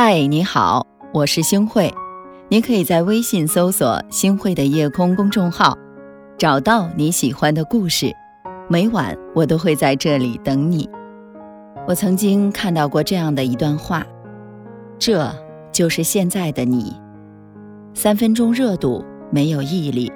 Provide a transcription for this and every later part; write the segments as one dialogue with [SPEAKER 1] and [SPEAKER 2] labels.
[SPEAKER 1] 嗨，你好，我是星慧。你可以在微信搜索“星慧的夜空”公众号，找到你喜欢的故事。每晚我都会在这里等你。我曾经看到过这样的一段话：这就是现在的你，三分钟热度，没有毅力，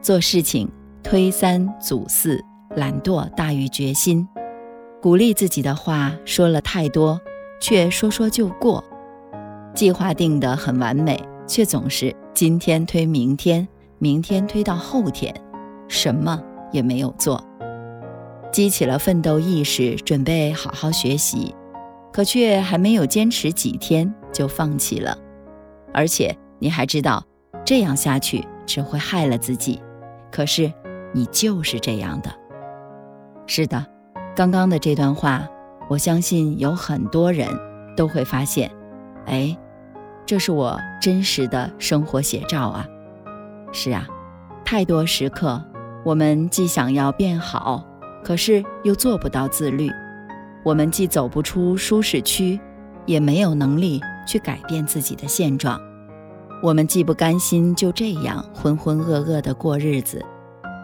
[SPEAKER 1] 做事情推三阻四，懒惰大于决心。鼓励自己的话说了太多，却说说就过。计划定得很完美，却总是今天推明天，明天推到后天，什么也没有做。激起了奋斗意识，准备好好学习，可却还没有坚持几天就放弃了。而且你还知道，这样下去只会害了自己。可是你就是这样的。是的。刚刚的这段话，我相信有很多人都会发现，哎，这是我真实的生活写照啊！是啊，太多时刻，我们既想要变好，可是又做不到自律；我们既走不出舒适区，也没有能力去改变自己的现状；我们既不甘心就这样浑浑噩噩地过日子，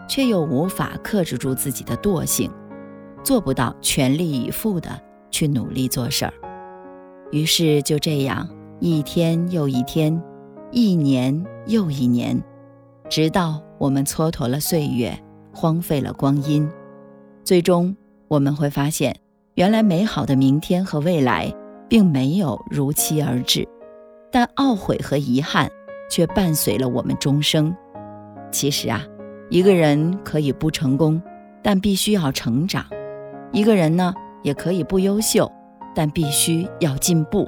[SPEAKER 1] 却又无法克制住自己的惰性。做不到全力以赴的去努力做事儿，于是就这样一天又一天，一年又一年，直到我们蹉跎了岁月，荒废了光阴，最终我们会发现，原来美好的明天和未来并没有如期而至，但懊悔和遗憾却伴随了我们终生。其实啊，一个人可以不成功，但必须要成长。一个人呢，也可以不优秀，但必须要进步。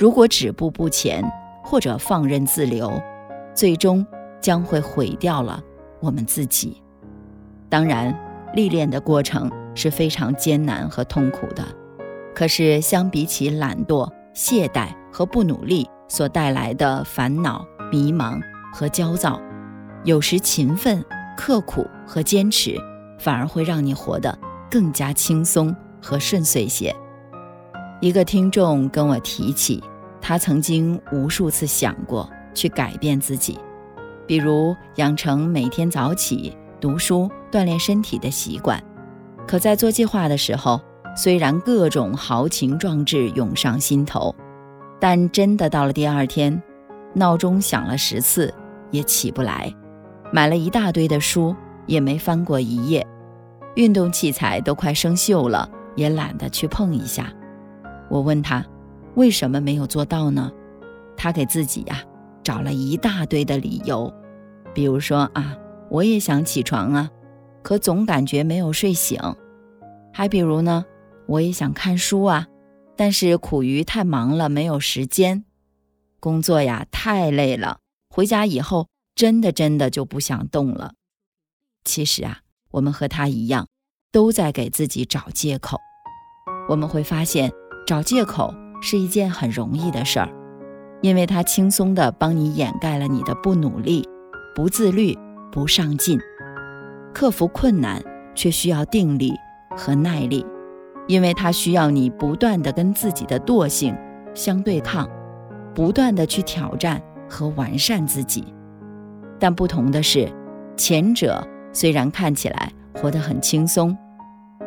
[SPEAKER 1] 如果止步不前，或者放任自流，最终将会毁掉了我们自己。当然，历练的过程是非常艰难和痛苦的。可是，相比起懒惰、懈怠和不努力所带来的烦恼、迷茫和焦躁，有时勤奋、刻苦和坚持，反而会让你活得。更加轻松和顺遂些。一个听众跟我提起，他曾经无数次想过去改变自己，比如养成每天早起、读书、锻炼身体的习惯。可在做计划的时候，虽然各种豪情壮志涌上心头，但真的到了第二天，闹钟响了十次也起不来，买了一大堆的书也没翻过一页。运动器材都快生锈了，也懒得去碰一下。我问他，为什么没有做到呢？他给自己呀找了一大堆的理由，比如说啊，我也想起床啊，可总感觉没有睡醒；还比如呢，我也想看书啊，但是苦于太忙了，没有时间。工作呀太累了，回家以后真的真的就不想动了。其实啊。我们和他一样，都在给自己找借口。我们会发现，找借口是一件很容易的事儿，因为它轻松地帮你掩盖了你的不努力、不自律、不上进。克服困难却需要定力和耐力，因为它需要你不断地跟自己的惰性相对抗，不断地去挑战和完善自己。但不同的是，前者。虽然看起来活得很轻松，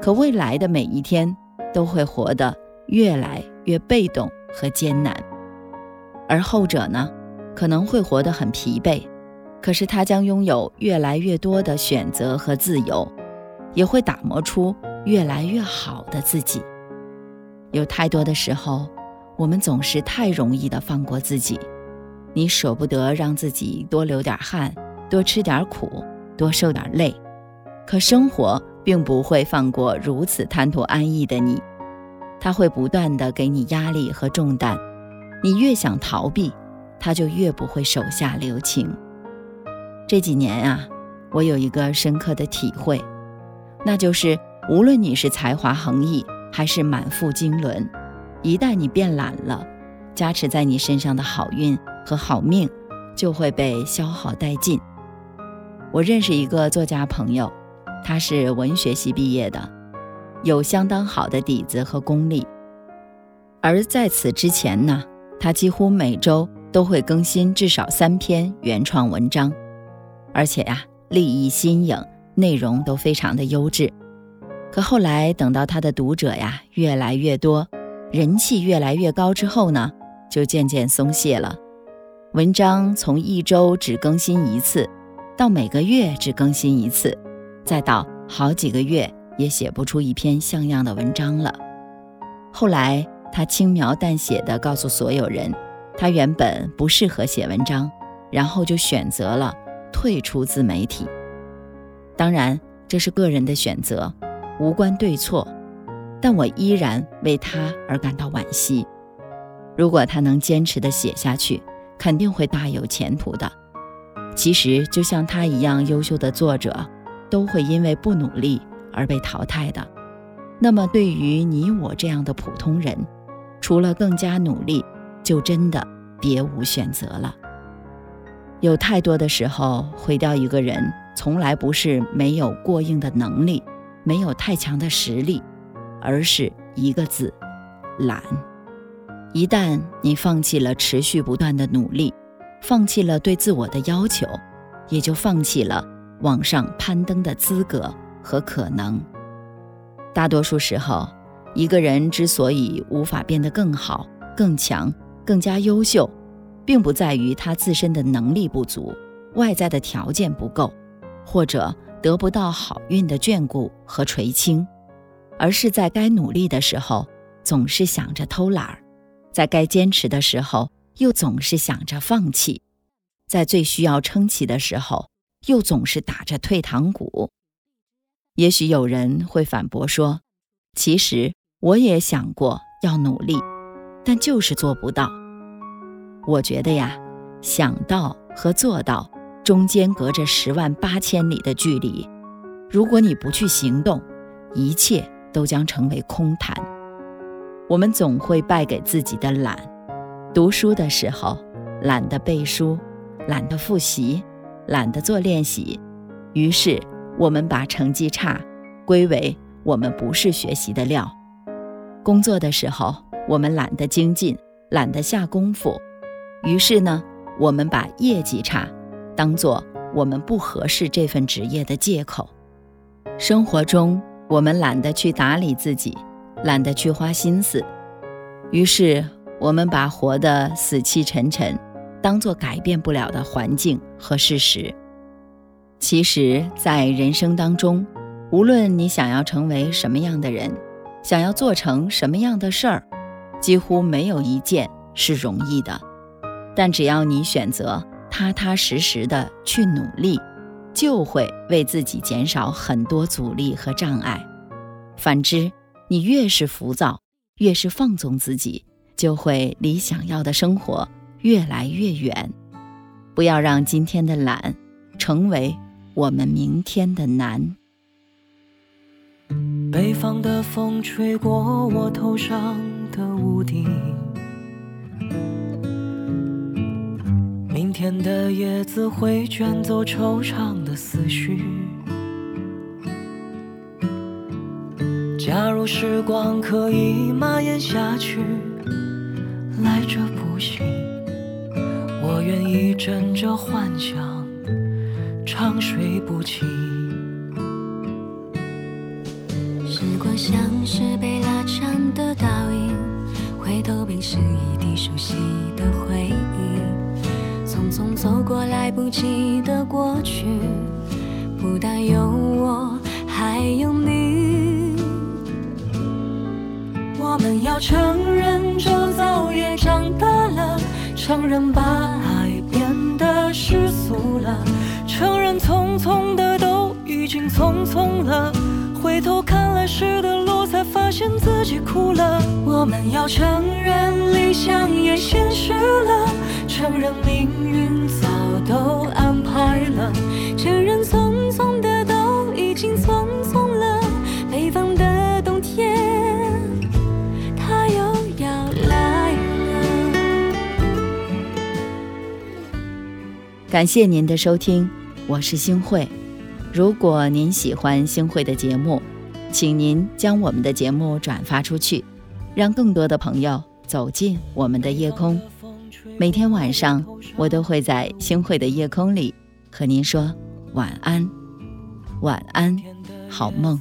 [SPEAKER 1] 可未来的每一天都会活得越来越被动和艰难。而后者呢，可能会活得很疲惫，可是他将拥有越来越多的选择和自由，也会打磨出越来越好的自己。有太多的时候，我们总是太容易的放过自己，你舍不得让自己多流点汗，多吃点苦。多受点累，可生活并不会放过如此贪图安逸的你，他会不断的给你压力和重担。你越想逃避，他就越不会手下留情。这几年啊，我有一个深刻的体会，那就是无论你是才华横溢还是满腹经纶，一旦你变懒了，加持在你身上的好运和好命就会被消耗殆尽。我认识一个作家朋友，他是文学系毕业的，有相当好的底子和功力。而在此之前呢，他几乎每周都会更新至少三篇原创文章，而且呀，立意新颖，内容都非常的优质。可后来等到他的读者呀越来越多，人气越来越高之后呢，就渐渐松懈了。文章从一周只更新一次，到每个月只更新一次，再到好几个月也写不出一篇像样的文章了。后来，他轻描淡写地告诉所有人，他原本不适合写文章，然后就选择了退出自媒体。当然，这是个人的选择，无关对错，但我依然为他而感到惋惜。如果他能坚持地写下去，肯定会大有前途的。其实，就像他一样优秀的作者，都会因为不努力而被淘汰的。那么，对于你我这样的普通人，除了更加努力，就真的别无选择了。有太多的时候，毁掉一个人，从来不是没有过硬的能力，没有太强的实力，而是一个字：懒。一旦你放弃了持续不断的努力，放弃了对自我的要求，也就放弃了往上攀登的资格和可能。大多数时候，一个人之所以无法变得更好、更强、更加优秀，并不在于他自身的能力不足、外在的条件不够，或者得不到好运的眷顾和垂青，而是在该努力的时候，总是想着偷懒儿。在该坚持的时候，又总是想着放弃；在最需要撑起的时候，又总是打着退堂鼓。也许有人会反驳说：“其实我也想过要努力，但就是做不到。”我觉得呀，想到和做到中间隔着十万八千里的距离。如果你不去行动，一切都将成为空谈。我们总会败给自己的懒。读书的时候，懒得背书，懒得复习，懒得做练习，于是我们把成绩差归为我们不是学习的料。工作的时候，我们懒得精进，懒得下功夫，于是呢，我们把业绩差当做我们不合适这份职业的借口。生活中，我们懒得去打理自己。懒得去花心思，于是我们把活得死气沉沉，当做改变不了的环境和事实。其实，在人生当中，无论你想要成为什么样的人，想要做成什么样的事儿，几乎没有一件是容易的。但只要你选择踏踏实实的去努力，就会为自己减少很多阻力和障碍。反之，你越是浮躁，越是放纵自己，就会离想要的生活越来越远。不要让今天的懒，成为我们明天的难。
[SPEAKER 2] 北方的风吹过我头上的屋顶，明天的叶子会卷走惆怅的思绪。假如时光可以蔓延下去，来者不拒，我愿意枕着幻想长睡不起。
[SPEAKER 3] 时光像是被拉长的倒影，回头便是一地熟悉的回忆。匆匆走过来不及的过去，不但有我，还有你。我们要承认，周遭也长大了；承认把爱变得世俗了；承认匆匆的都已经匆匆了。回头看来时的路，才发现自己哭了。我们要承认，理想也现实了；承认命运早都安排了；承认匆匆的都已经匆匆了。北方的冬天它又要来了。
[SPEAKER 1] 感谢您的收听，我是星慧。如果您喜欢星慧的节目，请您将我们的节目转发出去，让更多的朋友。走进我们的夜空。每天晚上，我都会在星慧的夜空里和您说晚安，晚安，好梦。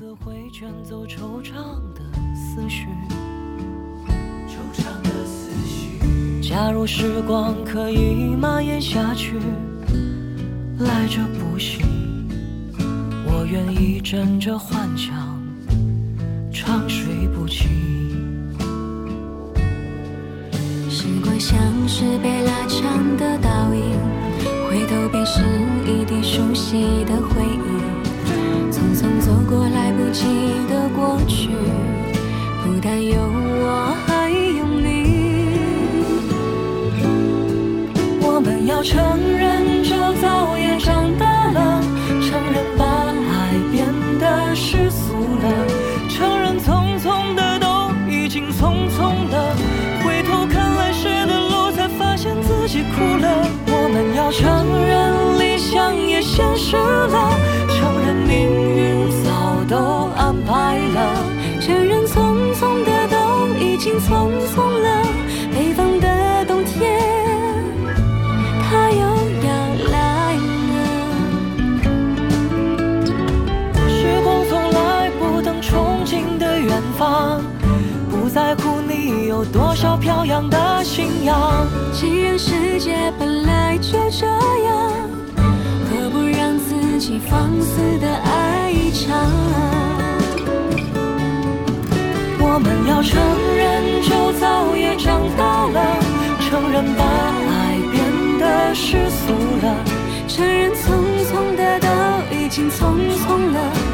[SPEAKER 2] 假如时光可以蔓延下去，来者不惜，我愿意枕着幻想，长睡不起。
[SPEAKER 3] 时光像是被拉长的倒影，回头便是一地熟悉的回忆，匆匆走过来不及的过去，不但有我。还有你。我们要承认，匆匆了。回头看来时的路，才发现自己哭了。我们要承认，理想也现实了；承认命运早都安排了；承认匆匆的都已经匆匆飘扬的信仰。既然世界本来就这样，何不让自己放肆的爱一场？我们要承认，就早也长大了，承认把爱变得世俗了，承认匆匆的都已经匆匆了。